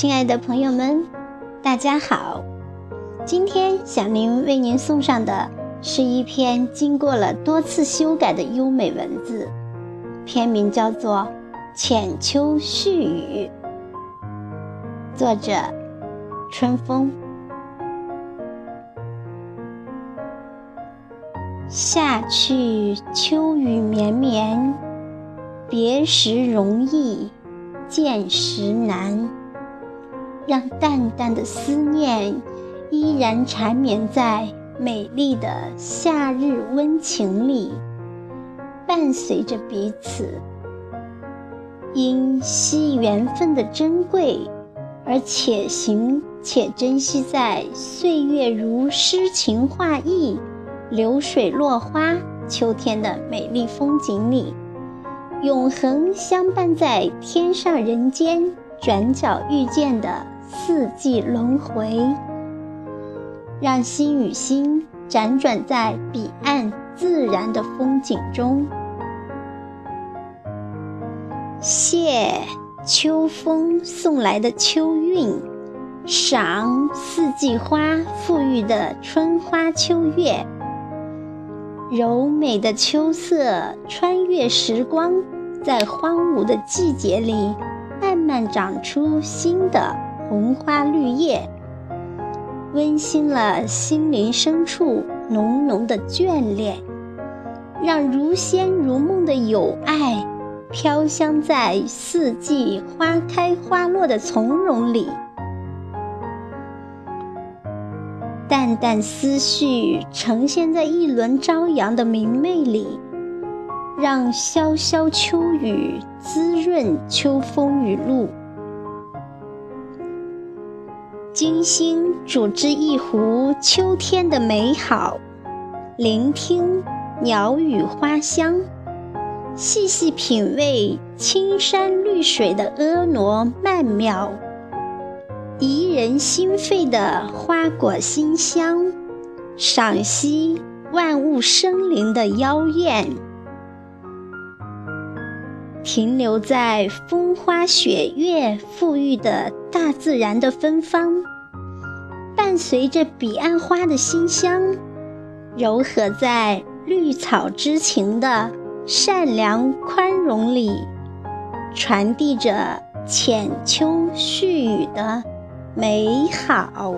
亲爱的朋友们，大家好！今天小林为您送上的是一篇经过了多次修改的优美文字，篇名叫做《浅秋絮语》，作者春风。夏去秋雨绵绵，别时容易见时难。让淡淡的思念依然缠绵在美丽的夏日温情里，伴随着彼此。因惜缘分的珍贵，而且行且珍惜在岁月如诗情画意、流水落花、秋天的美丽风景里，永恒相伴在天上人间转角遇见的。四季轮回，让心与心辗转在彼岸自然的风景中。谢秋风送来的秋韵，赏四季花馥郁的春花秋月。柔美的秋色穿越时光，在荒芜的季节里，慢慢长出新的。红花绿叶，温馨了心灵深处浓浓的眷恋，让如仙如梦的友爱飘香在四季花开花落的从容里。淡淡思绪呈现在一轮朝阳的明媚里，让潇潇秋雨滋润秋风雨露。精心煮制一壶秋天的美好，聆听鸟语花香，细细品味青山绿水的婀娜曼妙，怡人心肺的花果馨香，赏析万物生灵的妖艳，停留在风花雪月馥郁的大自然的芬芳。伴随着彼岸花的馨香，柔和在绿草之情的善良宽容里，传递着浅秋絮语的美好。